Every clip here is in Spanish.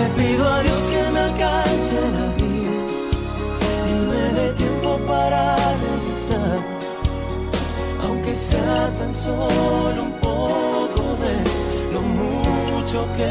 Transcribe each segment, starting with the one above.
Le pido a Dios que me alcance la vida y me dé tiempo para regresar, aunque sea tan solo un poco de lo mucho que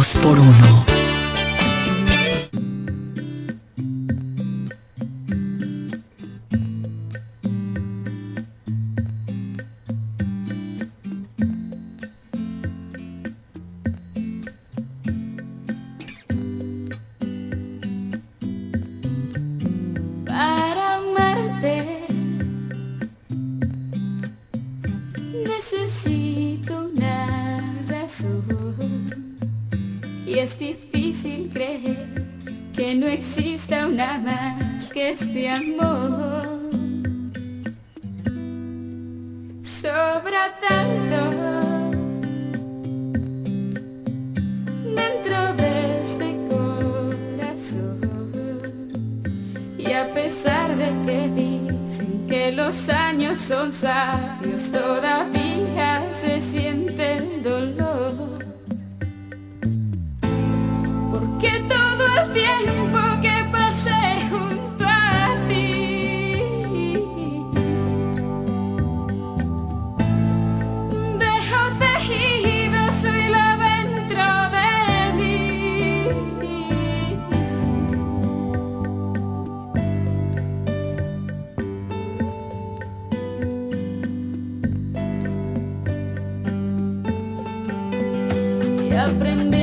dos por uno. aprender.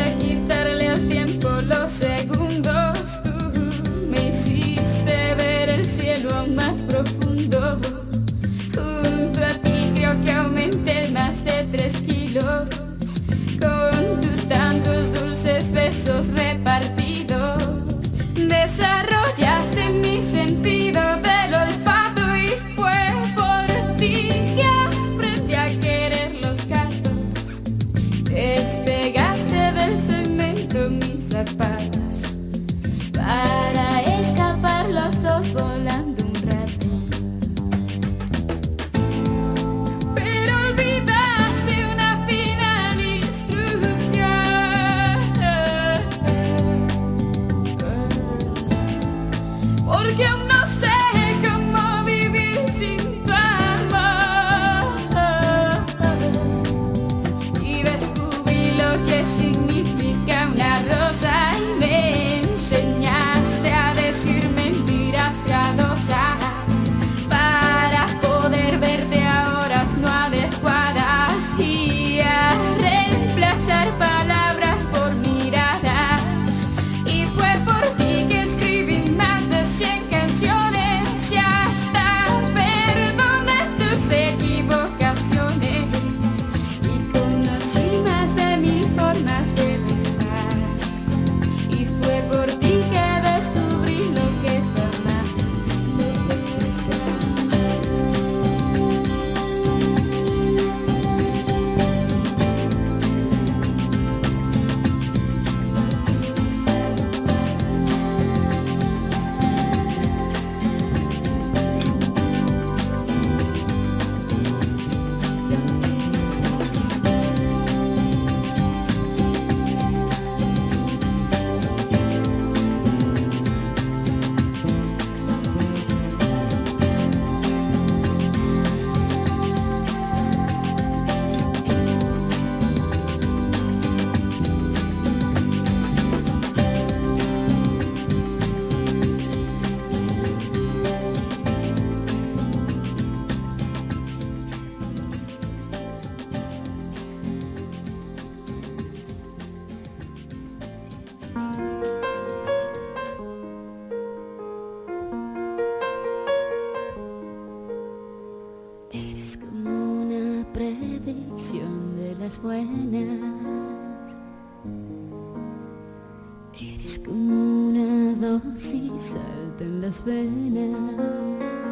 salten las venas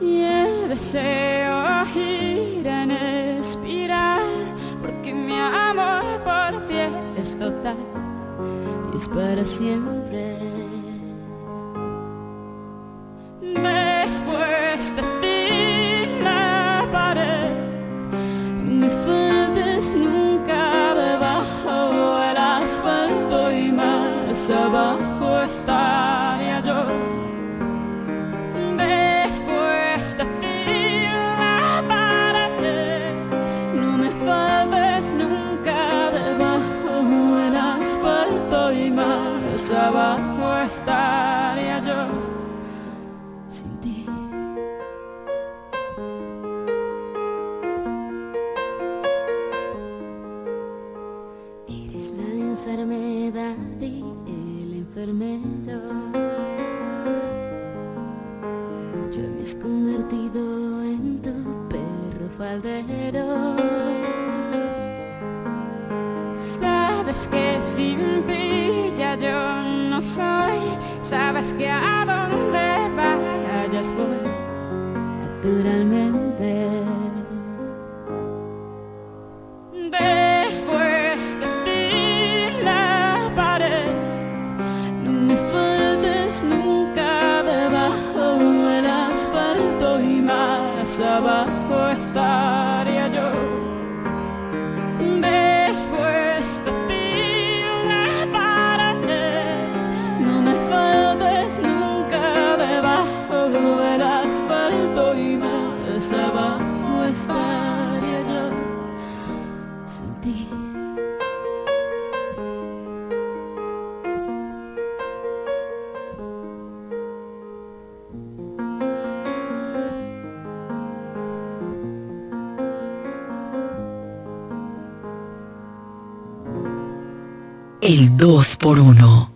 y el deseo gira en espiral porque mi amor por ti es total y es para siempre. Sabes que sin ti ya yo no soy. Sabes que a donde vayas voy naturalmente. Después de ti la pared No me faltes nunca debajo del asfalto y más abajo. Dos por uno.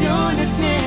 canciones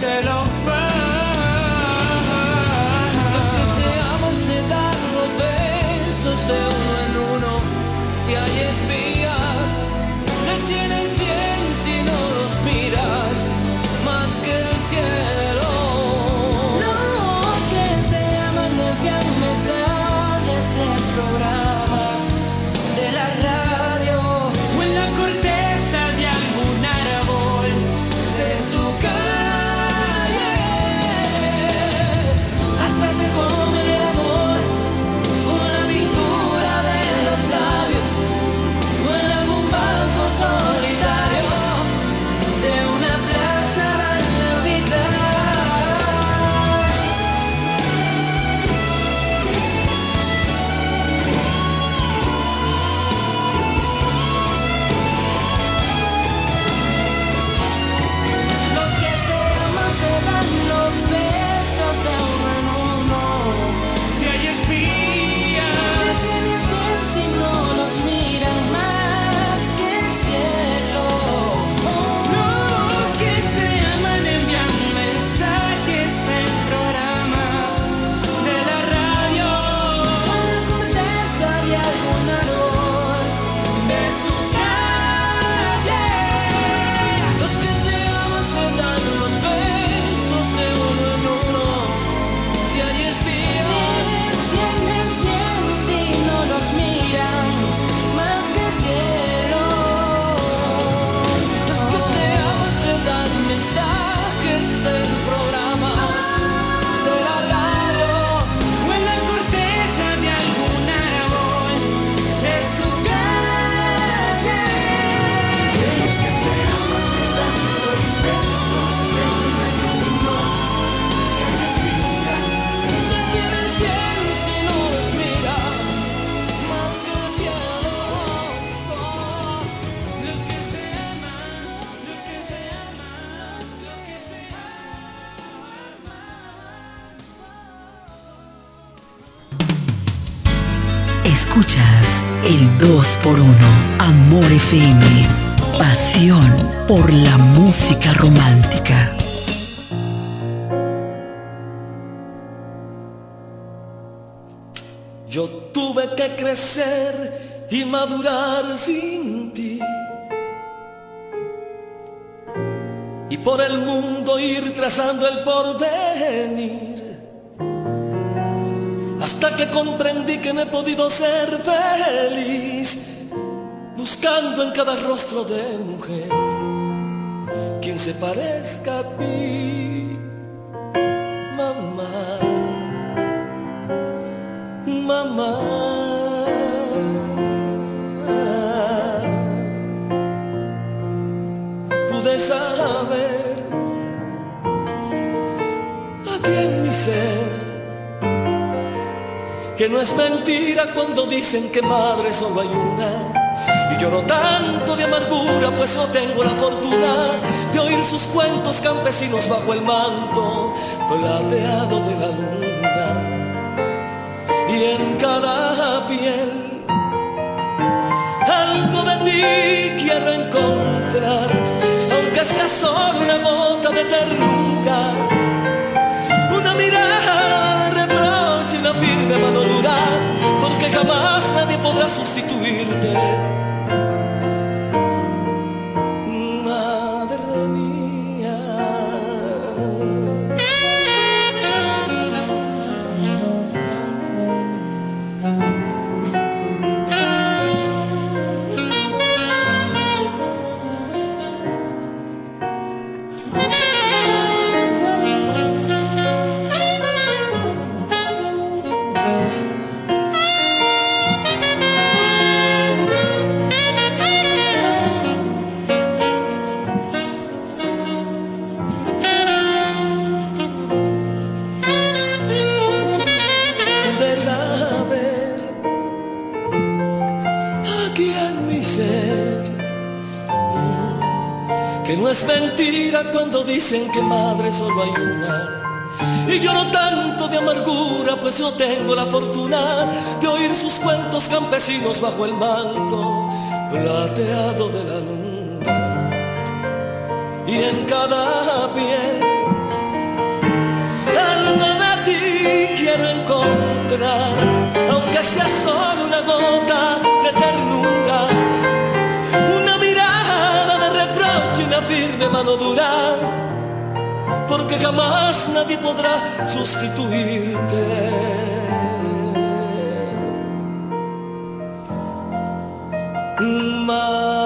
c'est on fire. Los que se aman se de por uno. Amor FM. Pasión por la música romántica. Yo tuve que crecer y madurar sin ti. Y por el mundo ir trazando el porvenir hasta que comprendí que no he podido ser feliz buscando en cada rostro de mujer quien se parezca a ti, mamá, mamá. Pude saber aquí en mi ser que no es mentira cuando dicen que madre solo hay una Lloro tanto de amargura, pues no tengo la fortuna de oír sus cuentos campesinos bajo el manto plateado de la luna. Y en cada piel algo de ti quiero encontrar, aunque sea solo una gota de ternura, una mirada de reproche y una firme mano dura, porque jamás nadie podrá sustituirte. Cuando dicen que madre solo hay una. Y lloro tanto de amargura, pues no tengo la fortuna de oír sus cuentos campesinos bajo el manto plateado de la luna. Y en cada piel algo de ti quiero encontrar, aunque sea solo una gota de ternura, firme mano dura, porque jamás nadie podrá sustituirte. Madre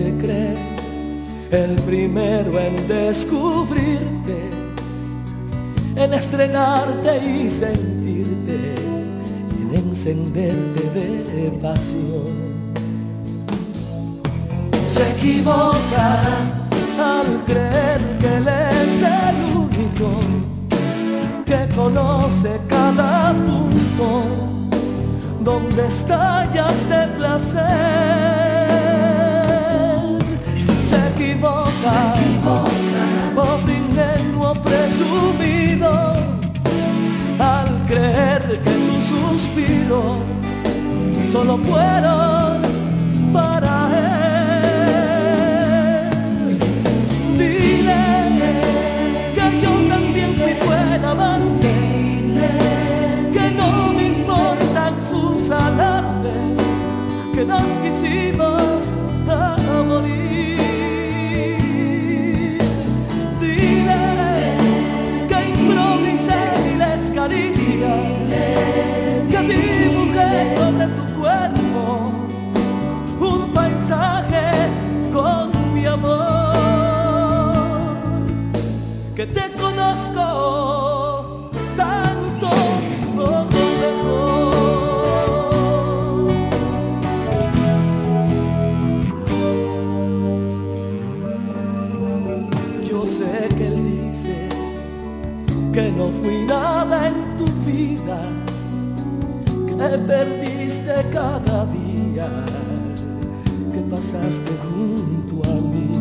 se cree el primero en descubrirte, en estrenarte y sentirte, y en encenderte de pasión se equivoca al creer que él es el único que conoce cada punto donde estallas de placer. Equivoca, pobre ingenuo presumido al creer que tus suspiros solo fueron para él. Dile que yo también fui buen amante, que no me importan sus alardes, que nos quisimos a morir. Perdiste cada día que pasaste junto a mí.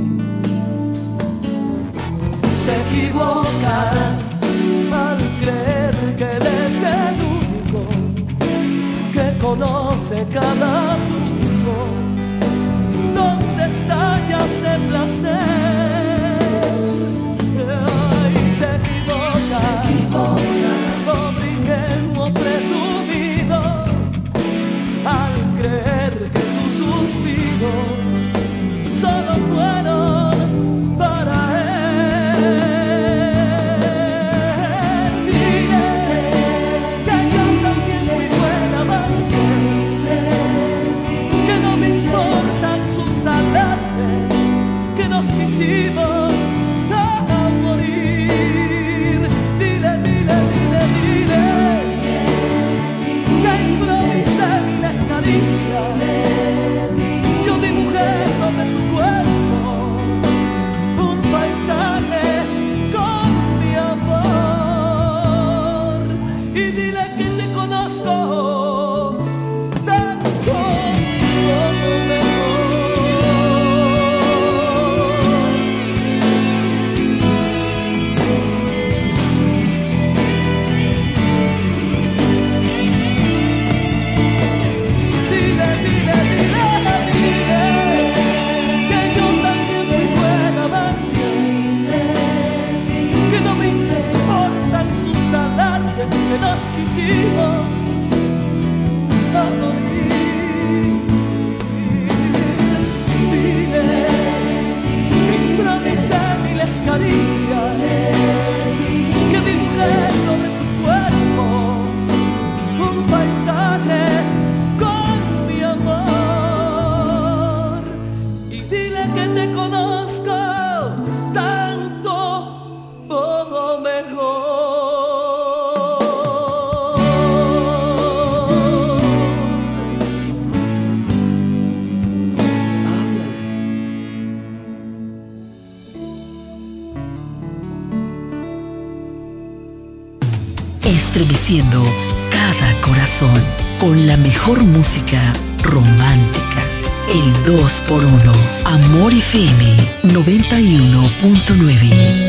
Se equivoca al creer que eres el único que conoce cada punto donde estallas de placer. solo fueron para él. Dile que cantan bien de mi buen que no me importan sus andantes que nos quisimos dejar morir. Dile, dile, dile, dile que improvisé mi descaricia 91.9.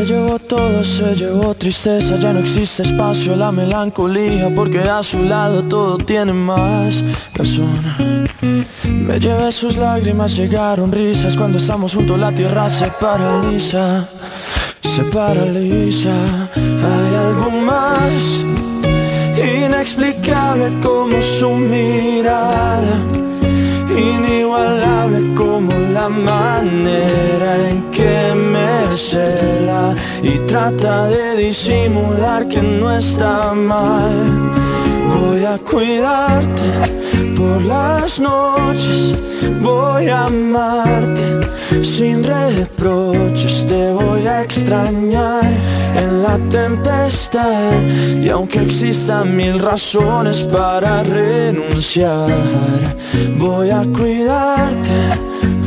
Se llevó todo, se llevó tristeza, ya no existe espacio la melancolía, porque a su lado todo tiene más razón. Me llevé sus lágrimas, llegaron risas, cuando estamos juntos la tierra se paraliza se paraliza. Hay algo más inexplicable como su mirada, inigualable como la manera en que me cela y trata de disimular que no está mal. Voy a cuidarte por las noches, voy a amarte sin reproches, te voy a extrañar en la tempestad. Y aunque existan mil razones para renunciar, voy a cuidarte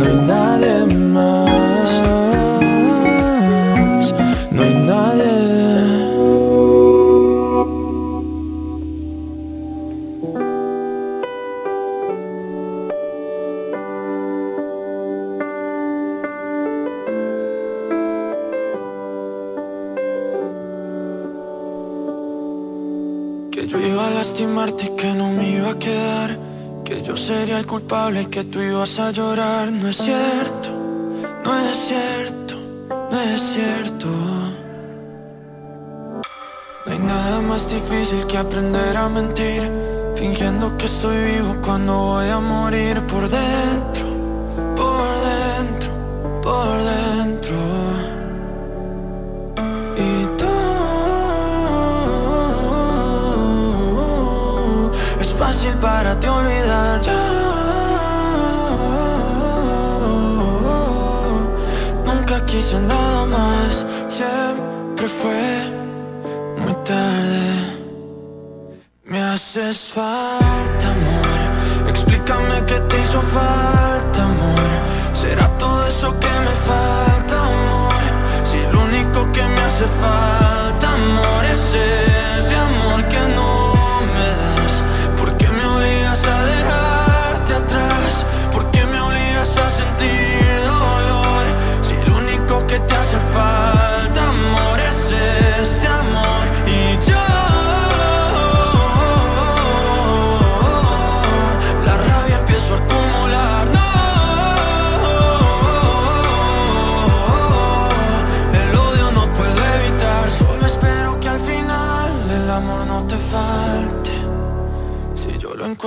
no hay nadie más, no hay nadie. Que yo iba a lastimarte y que no me iba a quedar que yo sería el culpable que tú ibas a llorar. No es cierto, no es cierto, no es cierto. No hay nada más difícil que aprender a mentir, fingiendo que estoy vivo cuando voy a morir por dentro, por dentro, por dentro. Fácil para ti olvidar ya. Nunca quise nada más, siempre fue muy tarde. Me haces falta, amor. Explícame qué te hizo falta, amor. ¿Será todo eso que me falta, amor? Si lo único que me hace falta, amor, es ese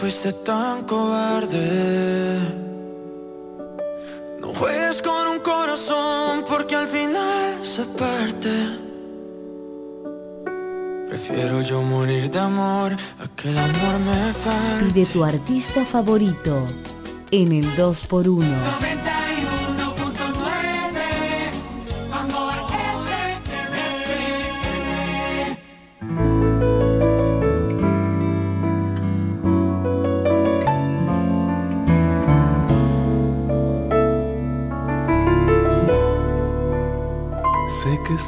Fuiste tan cobarde No juegues con un corazón porque al final se parte Prefiero yo morir de amor a que el amor me falte. Pide tu artista favorito en el 2x1.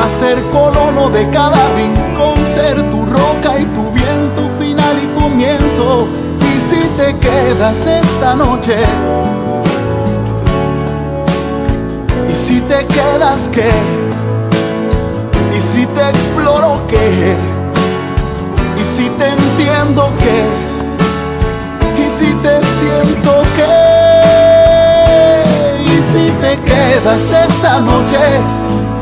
a ser colono de cada rincón, ser tu roca y tu viento final y comienzo. Y si te quedas esta noche, y si te quedas qué, y si te exploro qué, y si te entiendo qué, y si te siento qué si te quedas esta noche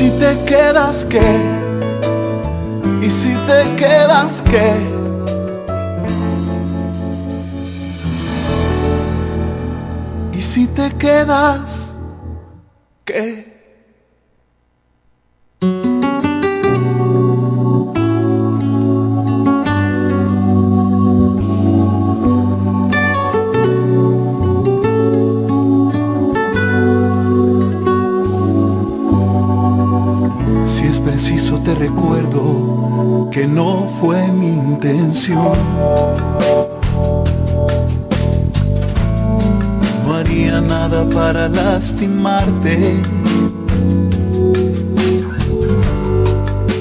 si te quedas qué? ¿Y si te quedas qué? ¿Y si te quedas qué? No fue mi intención. No haría nada para lastimarte.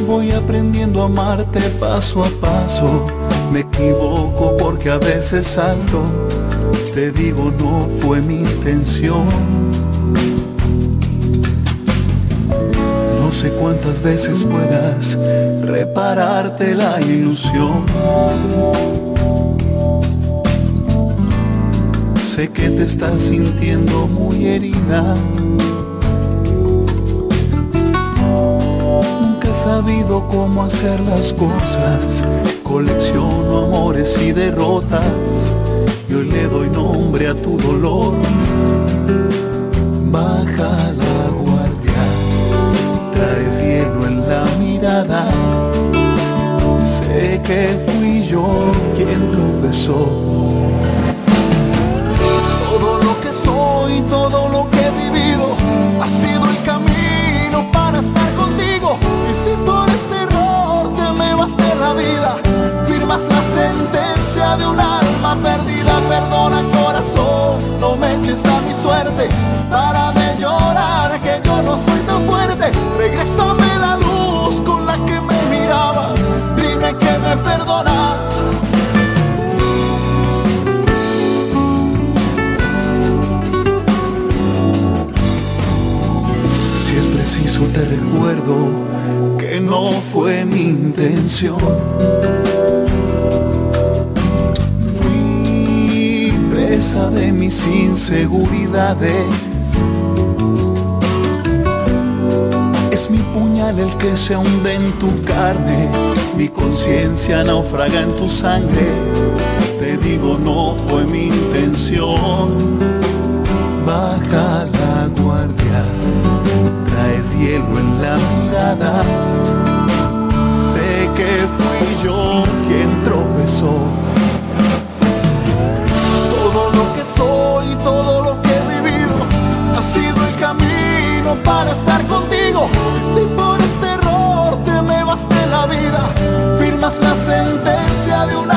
Voy aprendiendo a amarte paso a paso. Me equivoco porque a veces salto. Te digo, no fue mi intención. Sé cuántas veces puedas repararte la ilusión. Sé que te estás sintiendo muy herida. Nunca he sabido cómo hacer las cosas. Colecciono amores y derrotas. Y hoy le doy nombre a tu dolor. Sé que fui yo quien tropezó. Todo lo que soy, todo lo que he vivido, ha sido el camino para estar contigo. Y si por este error te me vas de la vida, firmas la sentencia de un alma perdida. Perdona corazón, no me eches a mi suerte. Para de llorar que yo no soy tan fuerte. Regrésame la luz que me perdonas. Si es preciso te recuerdo que no fue mi intención. Fui presa de mis inseguridades. Es mi puñal el que se hunde en tu carne mi conciencia naufraga en tu sangre. Te digo, no fue mi intención. Baja la guardia, traes hielo en la mirada. Sé que fui yo quien tropezó. Todo lo que soy, todo lo que he vivido, ha sido el camino para estar la sentencia de un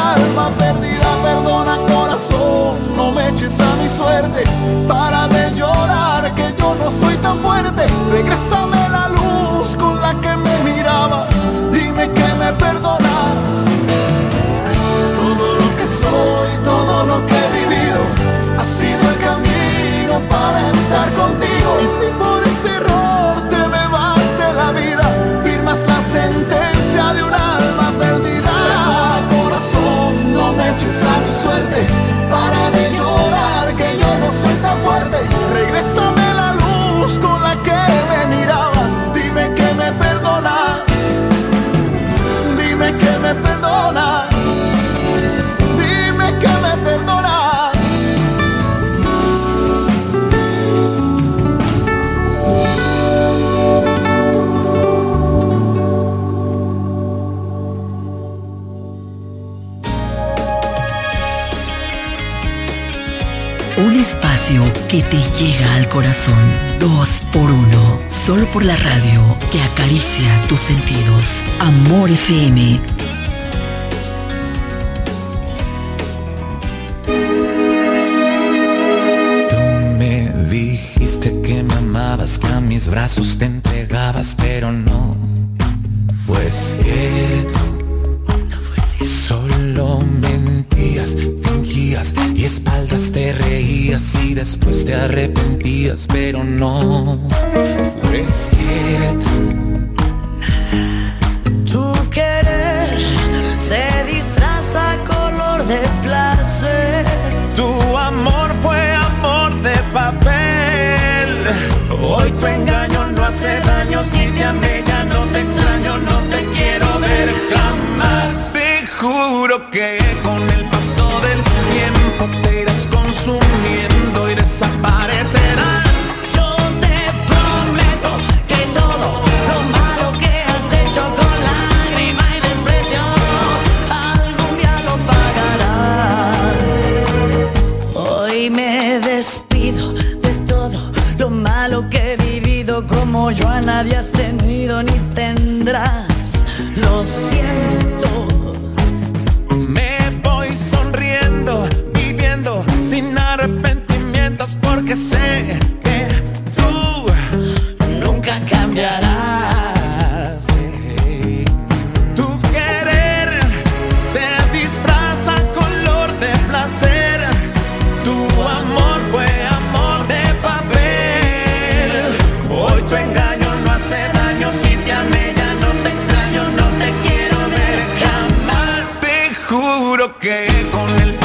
que te llega al corazón. Dos por uno. Solo por la radio que acaricia tus sentidos. Amor FM bloqueé con el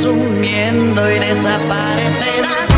Sumiendo y desaparecerás.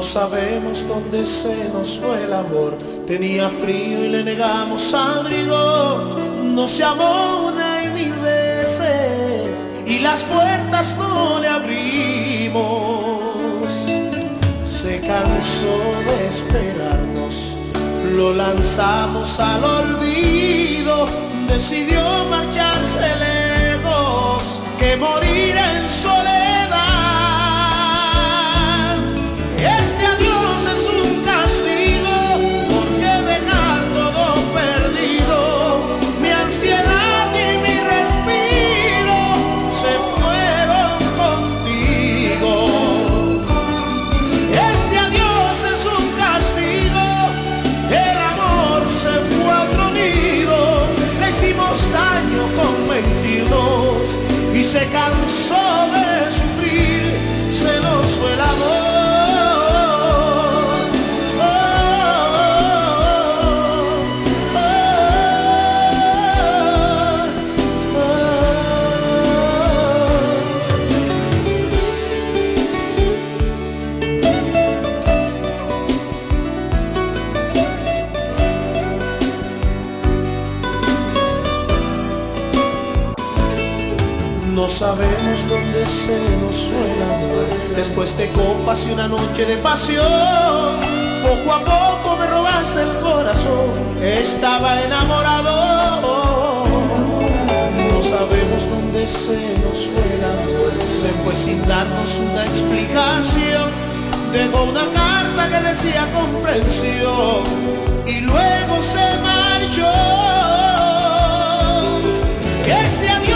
Sabemos dónde se nos fue el amor. Tenía frío y le negamos abrigo. No se amó una y mil veces y las puertas no le abrimos. Se cansó de esperarnos, lo lanzamos al olvido. Decidió marcharse lejos que morir en soledad. Sabemos dónde se nos fue. Después de copas y una noche de pasión, poco a poco me robaste el corazón. Estaba enamorado. No sabemos dónde se nos fue. Se fue sin darnos una explicación. Dejó una carta que decía comprensión y luego se marchó. Este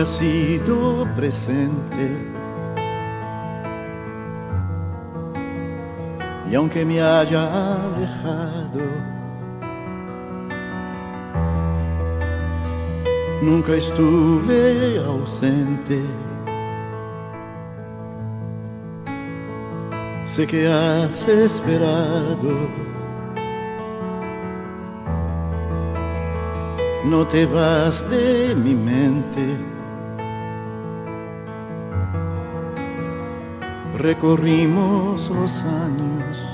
Has sido presente. Y aunque me haya alejado, nunca estuve ausente. Sé que has esperado. No te vas de mi mente. Recorrimos los años,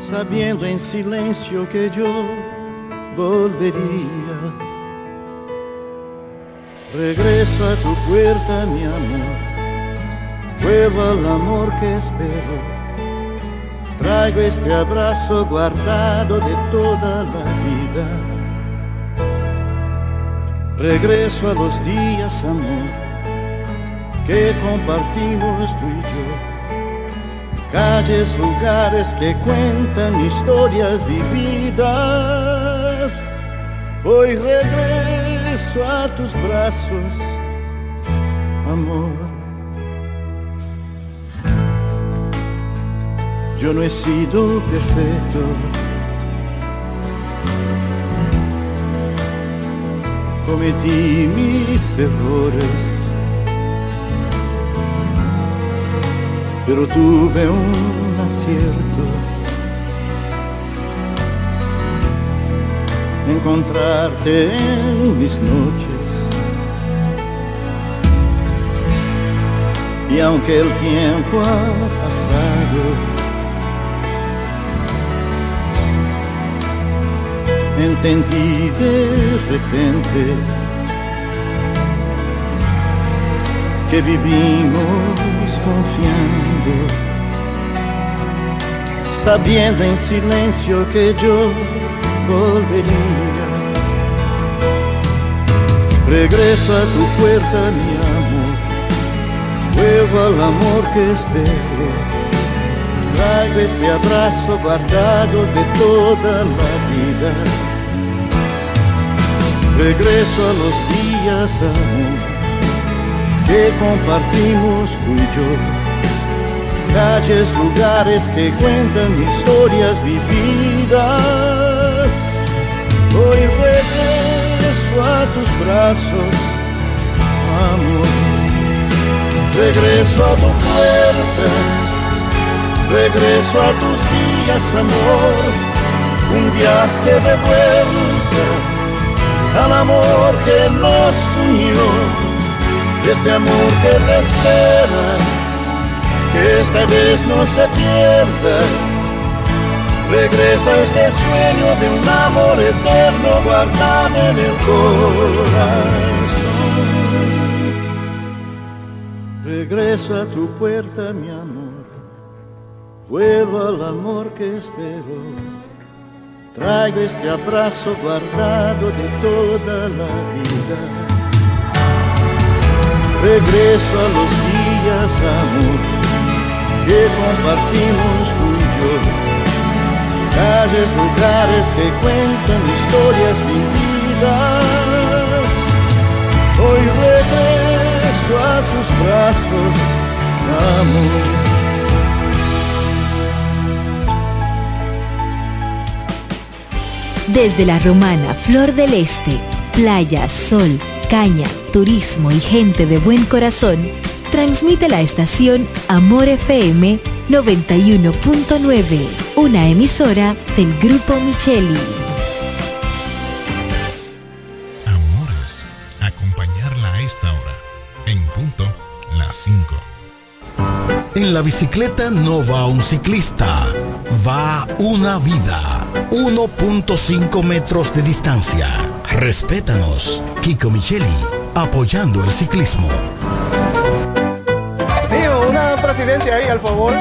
sabiendo en silencio que yo volvería. Regreso a tu puerta, mi amor vuelvo al amor que espero. Traigo este abrazo guardado de toda la vida. Regreso a los días, amor, que compartimos tú y yo. Calles, lugares que cuentan historias vividas. Hoy regreso a tus brazos, amor. Yo no he sido perfecto. Cometí mis errores. pero tuve un acierto. Encontrarte en mis noches. Y aunque el tiempo ha pasado, entendí de repente que vivimos confiando, sabiendo en silencio que yo volvería. Regreso a tu puerta, mi amor, vuelvo al amor que espero. Traigo este abrazo guardado de toda la vida. Regreso a los días, amor que compartimos tú y yo. Calles, lugares que cuentan historias vividas. Hoy regreso a tus brazos, amor. Regreso a tu puerta, regreso a tus días, amor. Un viaje de vuelta al amor que nos unió este amor que te espera, que esta vez no se pierda. Regresa este sueño de un amor eterno guardado en el corazón. Regreso a tu puerta, mi amor, vuelvo al amor que espero. Traigo este abrazo guardado de toda la vida regreso a los días, amor, que compartimos tú. Calles, lugares que cuentan historias vividas. Hoy regreso a tus brazos, amor. Desde la romana Flor del Este, playa, sol, caña, turismo y gente de buen corazón, transmite la estación Amor FM 91.9, una emisora del Grupo Micheli. Amores, acompañarla a esta hora, en punto las 5. En la bicicleta no va un ciclista, va una vida. 1.5 metros de distancia. Respétanos. Kiko Micheli, apoyando el ciclismo. Tío, una presidencia ahí, al favor.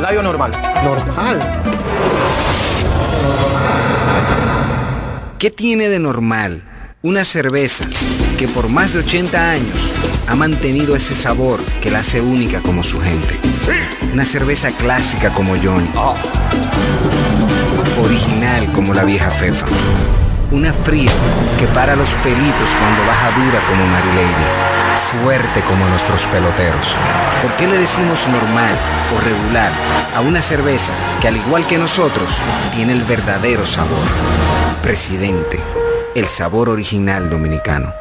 Layo normal. Normal. ¿Qué tiene de normal una cerveza que por más de 80 años ha mantenido ese sabor que la hace única como su gente? Una cerveza clásica como Johnny. Original como la vieja Fefa. Una fría que para los pelitos cuando baja dura como Marilady. Fuerte como nuestros peloteros. ¿Por qué le decimos normal o regular a una cerveza que al igual que nosotros tiene el verdadero sabor? Presidente, el sabor original dominicano.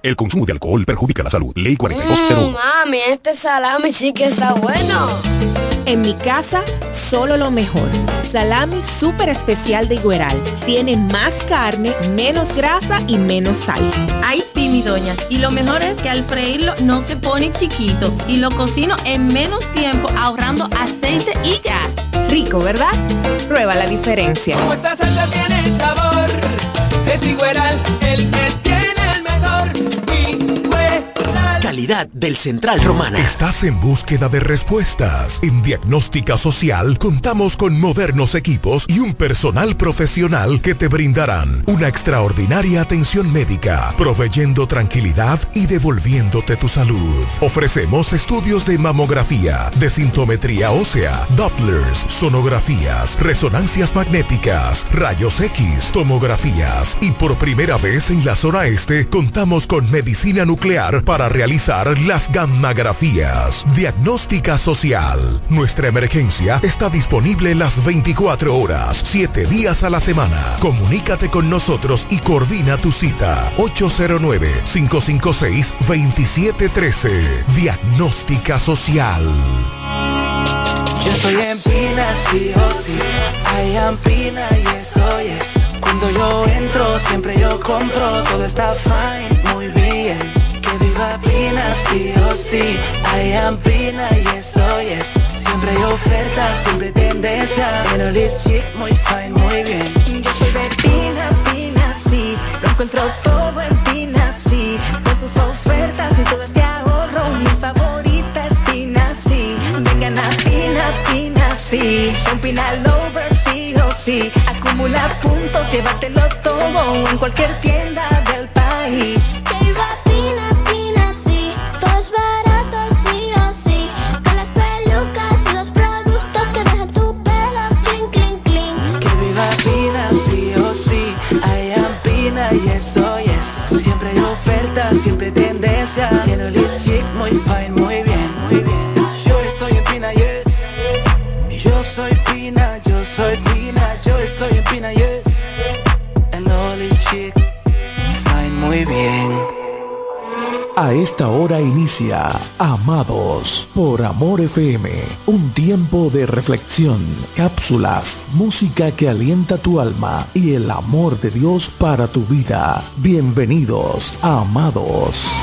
El consumo de alcohol perjudica la salud. Ley 4201. Mm, mami, este salami sí que está bueno. En mi casa, solo lo mejor. Salami súper especial de Igueral. Tiene más carne, menos grasa y menos sal. Ay, sí, mi doña. Y lo mejor es que al freírlo no se pone chiquito y lo cocino en menos tiempo ahorrando aceite y gas. Rico, ¿verdad? Prueba la diferencia. Como esta salsa tiene sabor, es Igueral el que Del Central Romana. Estás en búsqueda de respuestas. En Diagnóstica Social contamos con modernos equipos y un personal profesional que te brindarán una extraordinaria atención médica, proveyendo tranquilidad y devolviéndote tu salud. Ofrecemos estudios de mamografía, de sintometría ósea, Dopplers, sonografías, resonancias magnéticas, rayos X, tomografías y por primera vez en la zona este contamos con medicina nuclear para realizar las gammagrafías. Diagnóstica social. Nuestra emergencia está disponible las 24 horas, 7 días a la semana. Comunícate con nosotros y coordina tu cita. 809-556-2713. Diagnóstica social. Yo estoy en Pina, sí o sí. I am Pina y eso es. Cuando yo entro, siempre yo compro. Todo está fine, muy bien. Que viva Pina, sí o sí. I am Pina y eso es. Siempre hay oferta, siempre hay tendencia. Pero this chick, muy fine, muy bien. Yo soy de Pina, Pina, sí. Lo encuentro todo en Pina, sí. Con sus ofertas y todo este ahorro Mi favorita es Pina, sí. Vengan a Pina, Pina, sí. Son Pina lovers, sí o sí. Acumula puntos, llévatelo todo En cualquier tienda del país. Ahora inicia Amados por Amor FM, un tiempo de reflexión, cápsulas, música que alienta tu alma y el amor de Dios para tu vida. Bienvenidos, Amados.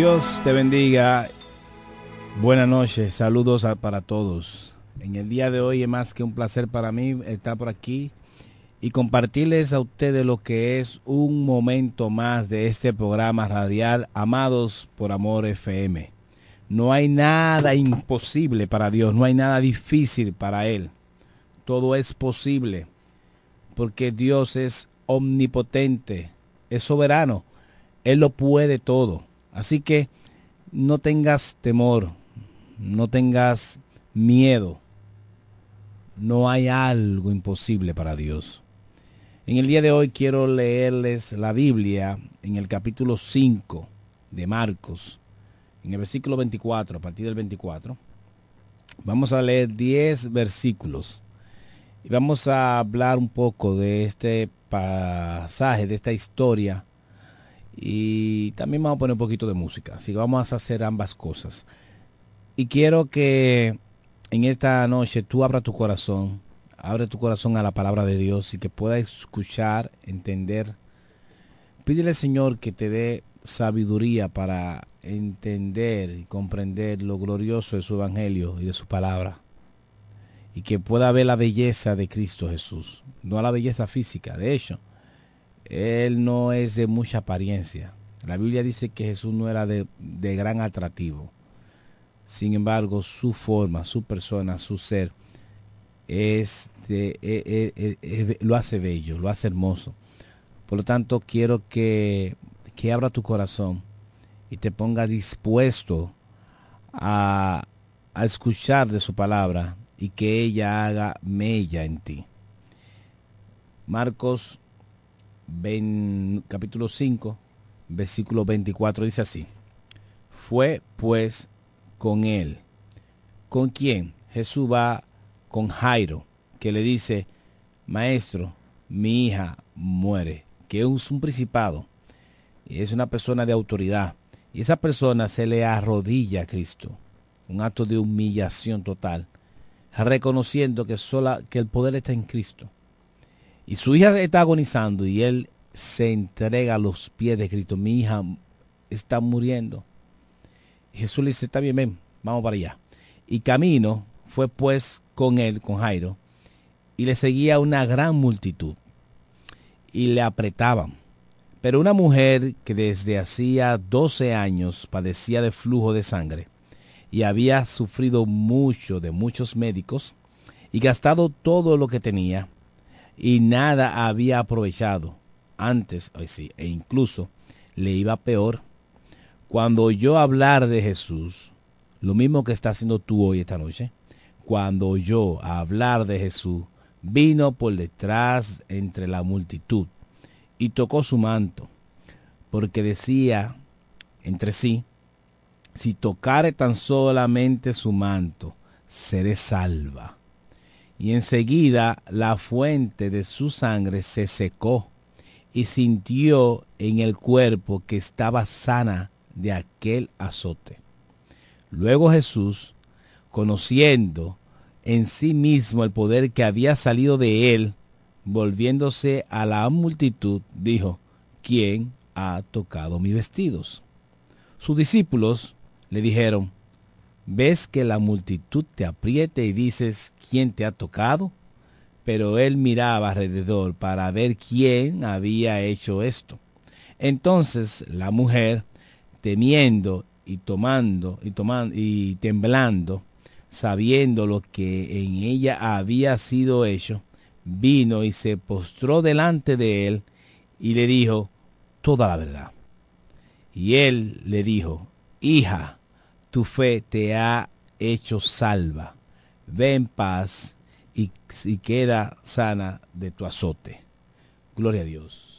Dios te bendiga. Buenas noches, saludos para todos. En el día de hoy es más que un placer para mí estar por aquí y compartirles a ustedes lo que es un momento más de este programa radial Amados por Amor FM. No hay nada imposible para Dios, no hay nada difícil para Él. Todo es posible porque Dios es omnipotente, es soberano, Él lo puede todo. Así que no tengas temor, no tengas miedo. No hay algo imposible para Dios. En el día de hoy quiero leerles la Biblia en el capítulo 5 de Marcos, en el versículo 24, a partir del 24. Vamos a leer 10 versículos y vamos a hablar un poco de este pasaje, de esta historia y también vamos a poner un poquito de música. Así que vamos a hacer ambas cosas. Y quiero que en esta noche tú abras tu corazón, abre tu corazón a la palabra de Dios y que puedas escuchar, entender. Pídele al Señor que te dé sabiduría para entender y comprender lo glorioso de su evangelio y de su palabra. Y que pueda ver la belleza de Cristo Jesús, no la belleza física. De hecho, él no es de mucha apariencia. La Biblia dice que Jesús no era de, de gran atractivo. Sin embargo, su forma, su persona, su ser, es de, eh, eh, eh, eh, lo hace bello, lo hace hermoso. Por lo tanto, quiero que, que abra tu corazón y te ponga dispuesto a, a escuchar de su palabra y que ella haga mella en ti. Marcos ven- capítulo 5, versículo 24 dice así. Fue pues con él. ¿Con quién? Jesús va con Jairo, que le dice, maestro, mi hija muere, que es un principado, y es una persona de autoridad, y esa persona se le arrodilla a Cristo, un acto de humillación total, reconociendo que, sola, que el poder está en Cristo. Y su hija está agonizando y él se entrega a los pies de Cristo. Mi hija está muriendo. Jesús le dice, está bien, ven, vamos para allá. Y camino fue pues con él, con Jairo, y le seguía una gran multitud. Y le apretaban. Pero una mujer que desde hacía 12 años padecía de flujo de sangre y había sufrido mucho de muchos médicos y gastado todo lo que tenía y nada había aprovechado antes, sí, e incluso le iba peor. Cuando oyó hablar de Jesús, lo mismo que está haciendo tú hoy esta noche, cuando oyó hablar de Jesús, vino por detrás entre la multitud y tocó su manto, porque decía entre sí, si tocare tan solamente su manto, seré salva. Y enseguida la fuente de su sangre se secó y sintió en el cuerpo que estaba sana de aquel azote. Luego Jesús, conociendo en sí mismo el poder que había salido de él, volviéndose a la multitud, dijo, ¿quién ha tocado mis vestidos? Sus discípulos le dijeron, ¿ves que la multitud te apriete y dices, ¿quién te ha tocado? Pero él miraba alrededor para ver quién había hecho esto. Entonces la mujer, temiendo y tomando y tomando y temblando, sabiendo lo que en ella había sido hecho, vino y se postró delante de él y le dijo toda la verdad. Y él le dijo, hija, tu fe te ha hecho salva. Ve en paz y, y queda sana de tu azote. Gloria a Dios.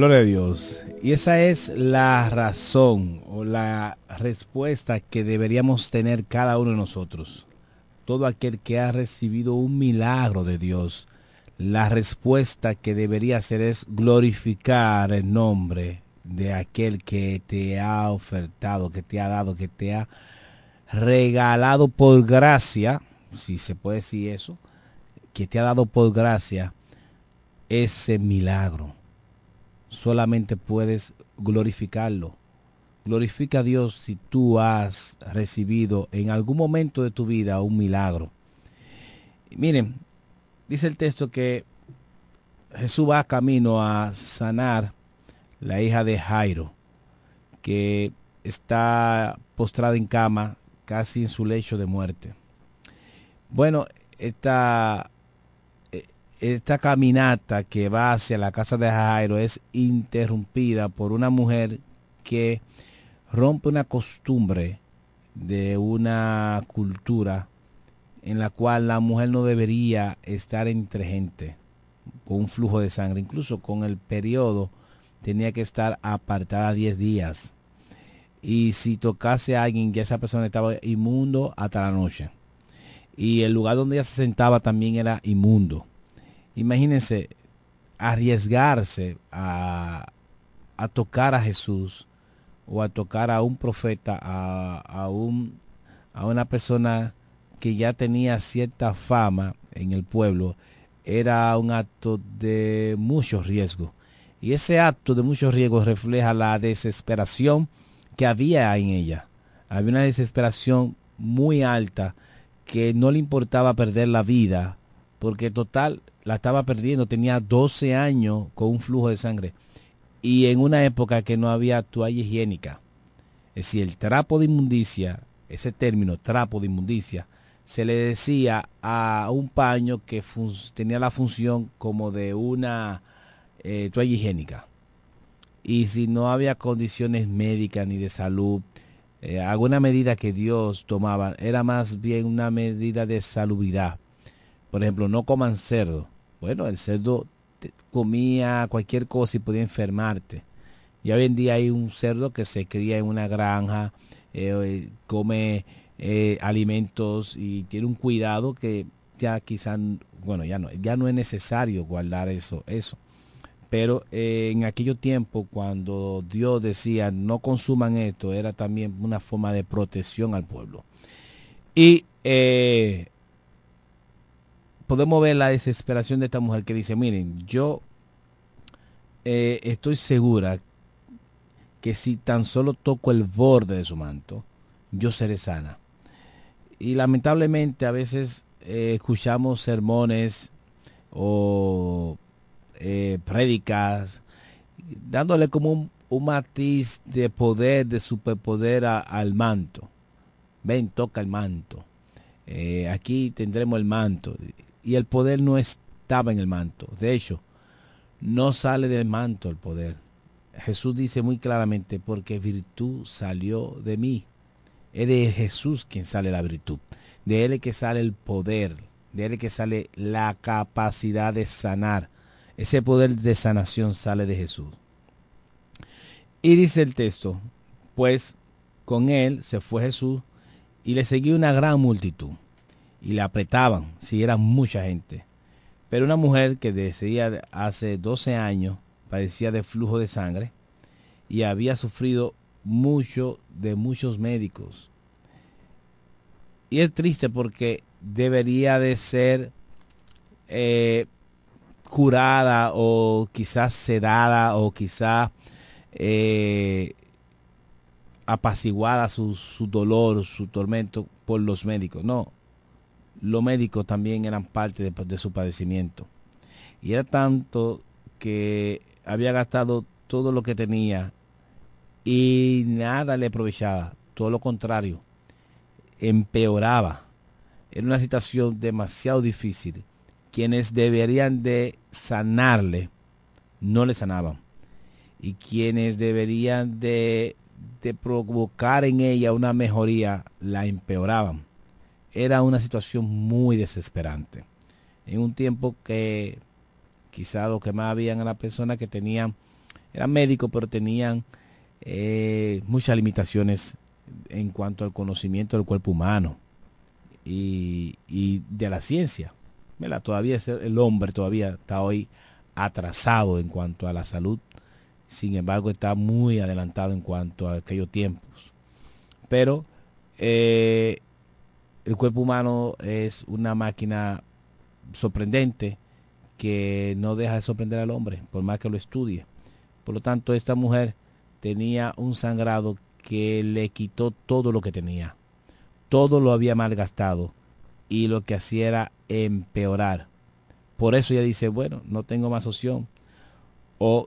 Gloria a Dios. Y esa es la razón o la respuesta que deberíamos tener cada uno de nosotros. Todo aquel que ha recibido un milagro de Dios, la respuesta que debería hacer es glorificar el nombre de aquel que te ha ofertado, que te ha dado, que te ha regalado por gracia, si se puede decir eso, que te ha dado por gracia ese milagro solamente puedes glorificarlo. Glorifica a Dios si tú has recibido en algún momento de tu vida un milagro. Miren, dice el texto que Jesús va camino a sanar la hija de Jairo, que está postrada en cama, casi en su lecho de muerte. Bueno, esta esta caminata que va hacia la casa de Jairo es interrumpida por una mujer que rompe una costumbre de una cultura en la cual la mujer no debería estar entre gente con un flujo de sangre. Incluso con el periodo tenía que estar apartada 10 días. Y si tocase a alguien, ya esa persona estaba inmundo hasta la noche. Y el lugar donde ella se sentaba también era inmundo imagínense arriesgarse a, tocar a Jesús o a tocar a un profeta, a, a, un, a una persona que ya tenía cierta fama en el pueblo, era un acto de mucho riesgo. Y ese acto de mucho riesgo refleja la desesperación que había en ella. Había una desesperación muy alta que no le importaba perder la vida, porque total la estaba perdiendo, tenía 12 años con un flujo de sangre y en una época que no había toalla higiénica. Es decir, el trapo de inmundicia, ese término trapo de inmundicia, se le decía a un paño que tenía la función como de una eh, toalla higiénica. Y si no había condiciones médicas ni de salud, eh, alguna medida que Dios tomaba era más bien una medida de salubridad. Por ejemplo, no coman cerdo. Bueno, el cerdo comía cualquier cosa y podía enfermarte. Y hoy en día hay un cerdo que se cría en una granja, eh, come eh, alimentos y tiene un cuidado que ya quizás, bueno, ya no, ya no es necesario guardar eso, eso. Pero eh, en aquellos tiempos, cuando Dios decía no consuman esto, era también una forma de protección al pueblo. Y eh, podemos ver la desesperación de esta mujer que dice, miren, yo eh, estoy segura que si tan solo toco el borde de su manto, yo seré sana. Y lamentablemente a veces eh, escuchamos sermones o eh, prédicas dándole como un, matiz de poder, de superpoder a, al manto. Ven, toca el manto. Eh, aquí tendremos el manto. Y el poder no estaba en el manto. De hecho, no sale del manto el poder. Jesús dice muy claramente, porque virtud salió de mí. Es de Jesús quien sale la virtud. De él que sale el poder. De él que sale la capacidad de sanar. Ese poder de sanación sale de Jesús. Y dice el texto, pues con él se fue Jesús y le seguía una gran multitud. Y le apretaban, si era mucha gente. Pero una mujer que decía hace 12 años padecía de flujo de sangre y había sufrido mucho de muchos médicos. Y es triste porque debería de ser eh, curada o quizás sedada o quizás eh, apaciguada su, su dolor, su tormento por los médicos. No, los médicos también eran parte de, su padecimiento. Y era tanto que había gastado todo lo que tenía y nada le aprovechaba, todo lo contrario, empeoraba. Era una situación demasiado difícil. Quienes deberían de sanarle, no le sanaban. Y quienes deberían de, de provocar en ella una mejoría, la empeoraban. Era una situación muy desesperante. En un tiempo que quizá lo que más habían eran personas que tenían, eran médicos, pero tenían eh, muchas limitaciones en cuanto al conocimiento del cuerpo humano y, y de la ciencia. ¿verdad? Todavía es el hombre todavía está hoy atrasado en cuanto a la salud, sin embargo está muy adelantado en cuanto a aquellos tiempos. Pero eh, el cuerpo humano es una máquina sorprendente que no deja de sorprender al hombre, por más que lo estudie. Por lo tanto, esta mujer tenía un sangrado que le quitó todo lo que tenía. Todo lo había malgastado y lo que hacía era empeorar. Por eso ella dice, bueno, no tengo más opción. O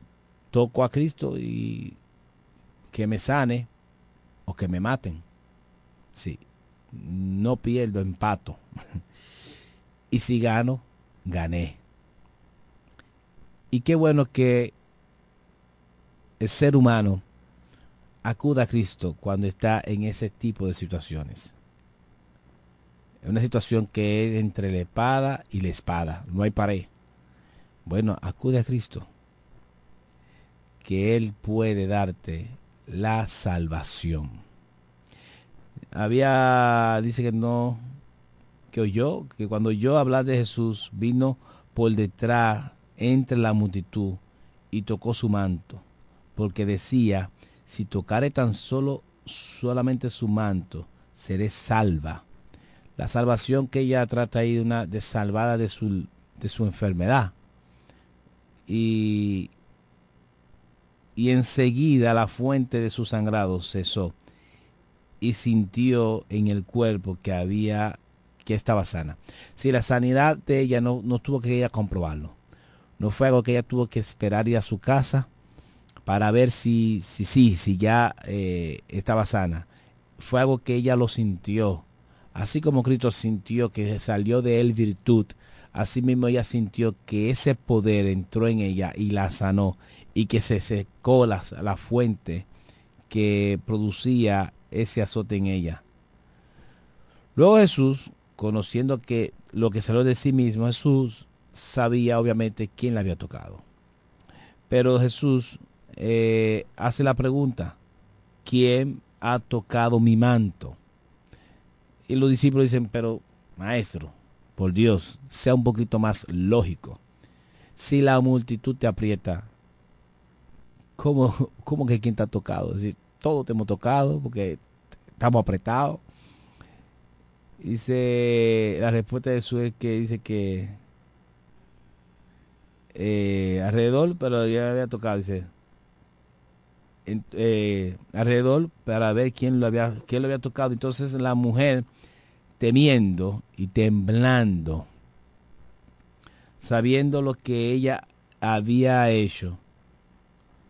toco a Cristo y que me sane o que me maten. Sí, no pierdo, empato. y si gano, gané. Y qué bueno que el ser humano acuda a Cristo cuando está en ese tipo de situaciones. Es una situación que es entre la espada y la espada, no hay pared. Bueno, acude a Cristo, que Él puede darte la salvación. Había, dice que no, que oyó, que cuando yo hablar de Jesús, vino por detrás, entre la multitud, y tocó su manto porque decía, si tocare tan solo solamente su manto, seré salva. La salvación que ella trata ahí de una de salvada de su, de su enfermedad. Y, y enseguida la fuente de su sangrado cesó y sintió en el cuerpo que había que estaba sana. Si la sanidad de ella no, no tuvo que ella comprobarlo. No fue algo que ella tuvo que esperar ir a su casa para ver si si, si, si ya eh, estaba sana. Fue algo que ella lo sintió. Así como Cristo sintió que salió de él virtud, así mismo ella sintió que ese poder entró en ella y la sanó y que se secó la, la fuente que producía ese azote en ella. Luego Jesús, conociendo que lo que salió de sí mismo, Jesús sabía obviamente quién la había tocado. Pero Jesús eh, hace la pregunta, ¿quién ha tocado mi manto? Y los discípulos dicen, pero maestro, por Dios, sea un poquito más lógico. Si la multitud te aprieta, ¿cómo, cómo que quién te ha tocado? Es decir, todos te hemos tocado porque estamos apretados. Dice, la respuesta de Jesús es que dice que eh, alrededor, pero ya había tocado, dice, en, eh, alrededor para ver quién lo había quién lo había tocado entonces la mujer temiendo y temblando sabiendo lo que ella había hecho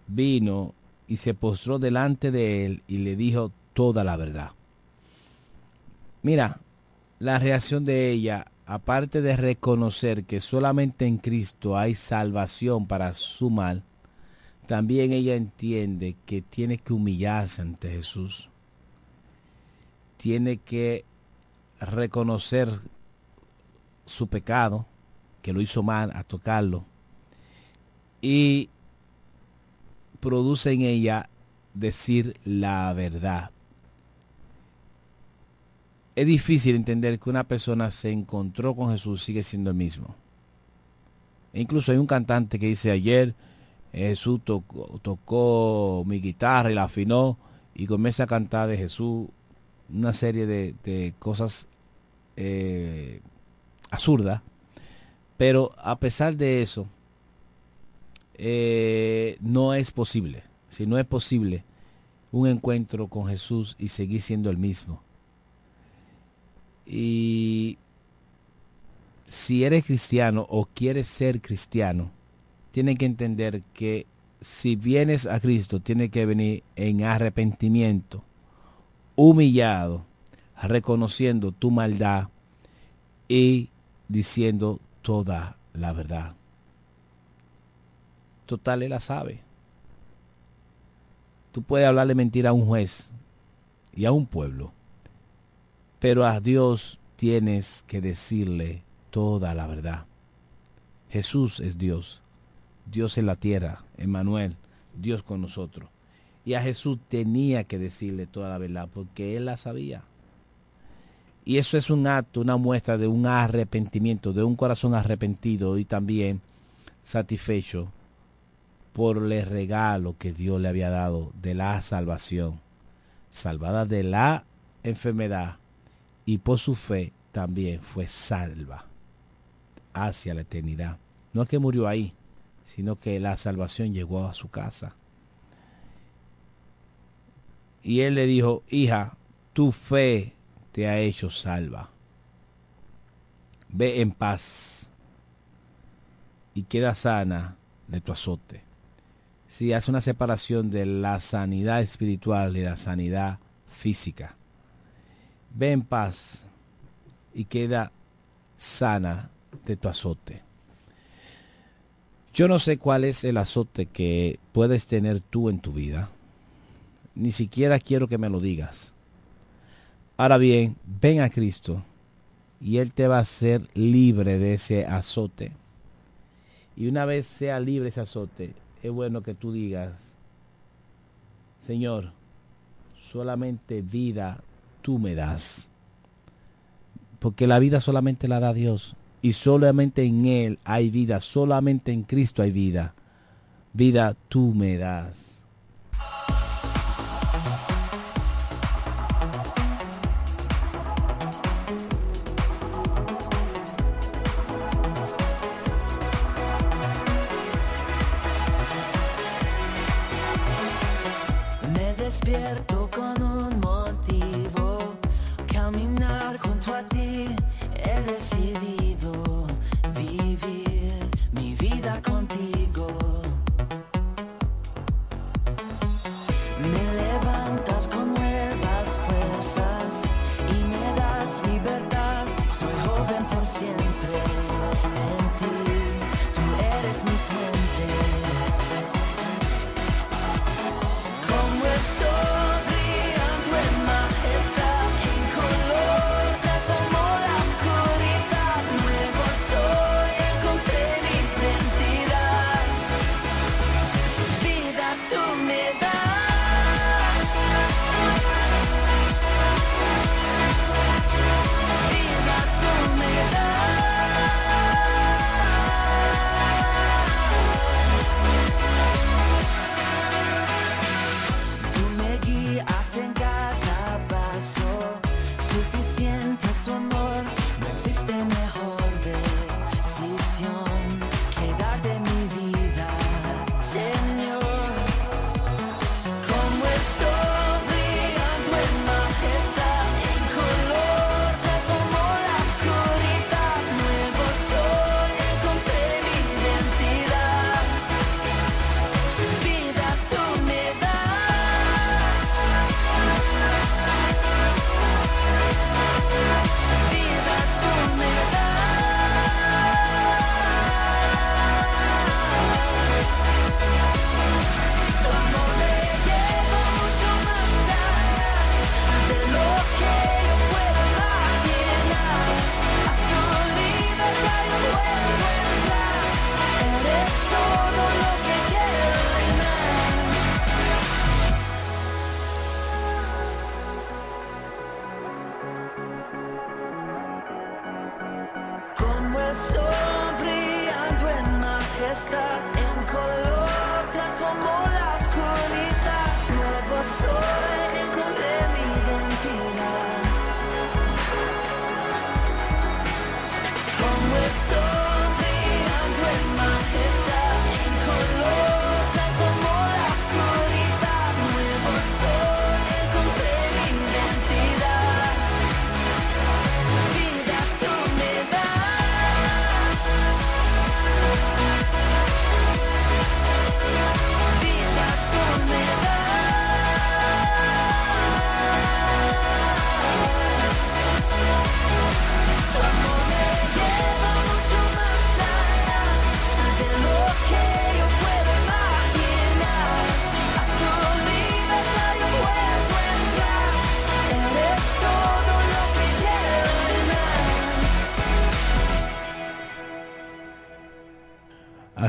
vino y se postró delante de él y le dijo toda la verdad mira la reacción de ella aparte de reconocer que solamente en Cristo hay salvación para su mal también ella entiende que tiene que humillarse ante Jesús. Tiene que reconocer su pecado, que lo hizo mal a tocarlo, y produce en ella decir la verdad. Es difícil entender que una persona se encontró con Jesús sigue siendo el mismo. E incluso hay un cantante que dice ayer Jesús tocó, mi guitarra y la afinó y comienza a cantar de Jesús una serie de, de cosas eh, absurdas. Pero a pesar de eso, eh, no es posible. Si no es posible un encuentro con Jesús y seguir siendo el mismo. Y si eres cristiano o quieres ser cristiano, tienes que entender que si vienes a Cristo, tienes que venir en arrepentimiento, humillado, reconociendo tu maldad y diciendo toda la verdad. Total, él la sabe. Tú puedes hablarle mentira a un juez y a un pueblo, pero a Dios tienes que decirle toda la verdad. Jesús es Dios, Dios en la tierra, Emmanuel, Dios con nosotros. Y a Jesús tenía que decirle toda la verdad porque él la sabía. Y eso es un acto, una muestra de un arrepentimiento, de un corazón arrepentido y también satisfecho por el regalo que Dios le había dado de la salvación, salvada de la enfermedad y por su fe también fue salva hacia la eternidad. No es que murió ahí, sino que la salvación llegó a su casa. Y él le dijo, hija, tu fe te ha hecho salva. Ve en paz y queda sana de tu azote. Si hace una separación de la sanidad espiritual y la sanidad física. Ve en paz y queda sana de tu azote. Yo no sé cuál es el azote que puedes tener tú en tu vida. Ni siquiera quiero que me lo digas. Ahora bien, ven a Cristo y Él te va a hacer libre de ese azote. Y una vez sea libre ese azote, es bueno que tú digas, Señor, solamente vida tú me das. Porque la vida solamente la da Dios. Y solamente en Él hay vida, solamente en Cristo hay vida. Vida tú me das.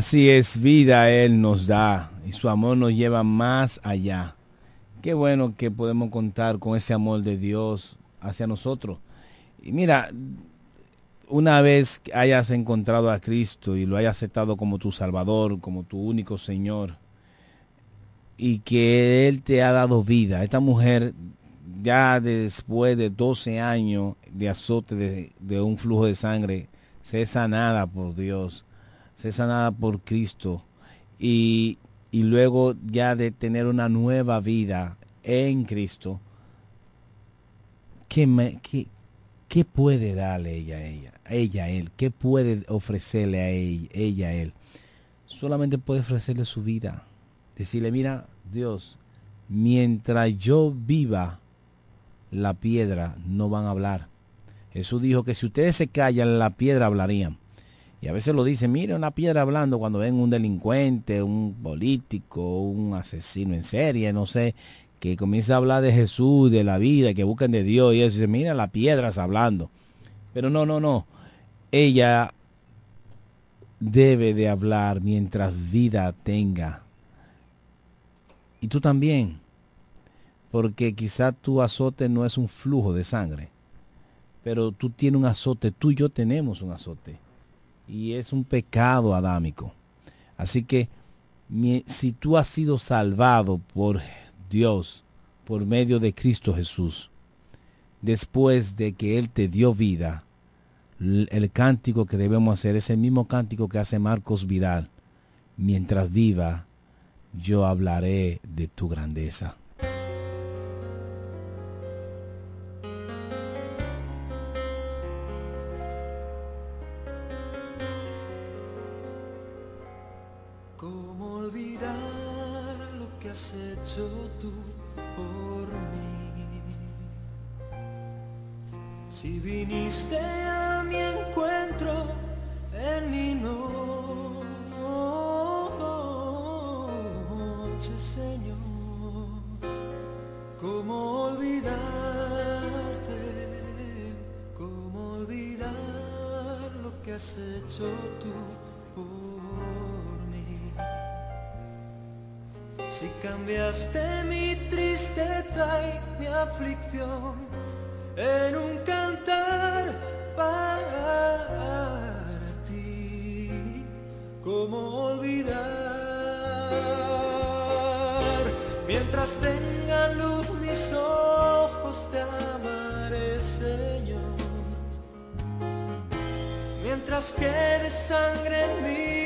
Así es, vida Él nos da y su amor nos lleva más allá. Qué bueno que podemos contar con ese amor de Dios hacia nosotros. Y mira, una vez que hayas encontrado a Cristo y lo hayas aceptado como tu Salvador, como tu único Señor, y que Él te ha dado vida, esta mujer ya después de 12 años de azote de, de un flujo de sangre, se sanada por Dios, se sanada por Cristo, y, y luego ya de tener una nueva vida en Cristo, ¿qué, me, qué, qué puede darle ella a ella? Ella a él, ¿qué puede ofrecerle a ella, ella a él? Solamente puede ofrecerle su vida. Decirle, mira, Dios, mientras yo viva, la piedra no van a hablar. Jesús dijo que si ustedes se callan, la piedra hablarían. Y a veces lo dicen, mire una piedra hablando cuando ven un delincuente, un político, un asesino en serie, no sé, que comienza a hablar de Jesús, de la vida, que buscan de Dios y eso, y dice, mira las piedras hablando. Pero no, no, no. Ella debe de hablar mientras vida tenga. Y tú también. Porque quizá tu azote no es un flujo de sangre. Pero tú tienes un azote, tú y yo tenemos un azote. Y es un pecado adámico. Así que si tú has sido salvado por Dios, por medio de Cristo Jesús, después de que Él te dio vida, el cántico que debemos hacer es el mismo cántico que hace Marcos Vidal. Mientras viva, yo hablaré de tu grandeza. Cambiaste mi tristeza y mi aflicción en un cantar para ti, ¿cómo olvidar? Mientras tengan luz mis ojos te amaré, Señor. Mientras quede sangre en mí